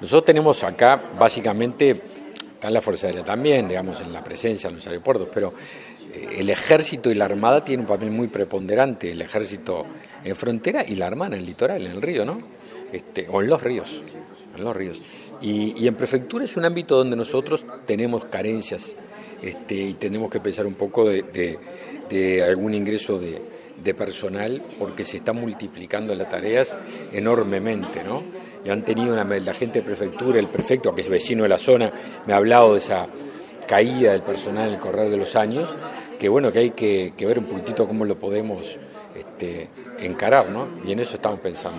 Nosotros tenemos acá básicamente, está la Fuerza Aérea también, digamos, en la presencia en los aeropuertos, pero eh, el ejército y la armada tienen un papel muy preponderante, el ejército en frontera y la armada en el litoral, en el río, ¿no? Este, o en los ríos, en los ríos. Y, en prefectura es un ámbito donde nosotros tenemos carencias este, y tenemos que pensar un poco de, algún ingreso de, personal porque se están multiplicando las tareas enormemente, ¿no? Y han tenido una, la gente de prefectura, el prefecto, que es vecino de la zona, me ha hablado de esa caída del personal en el correr de los años, que bueno, que hay que, ver un poquitito cómo lo podemos este, encarar, ¿no? Y en eso estamos pensando.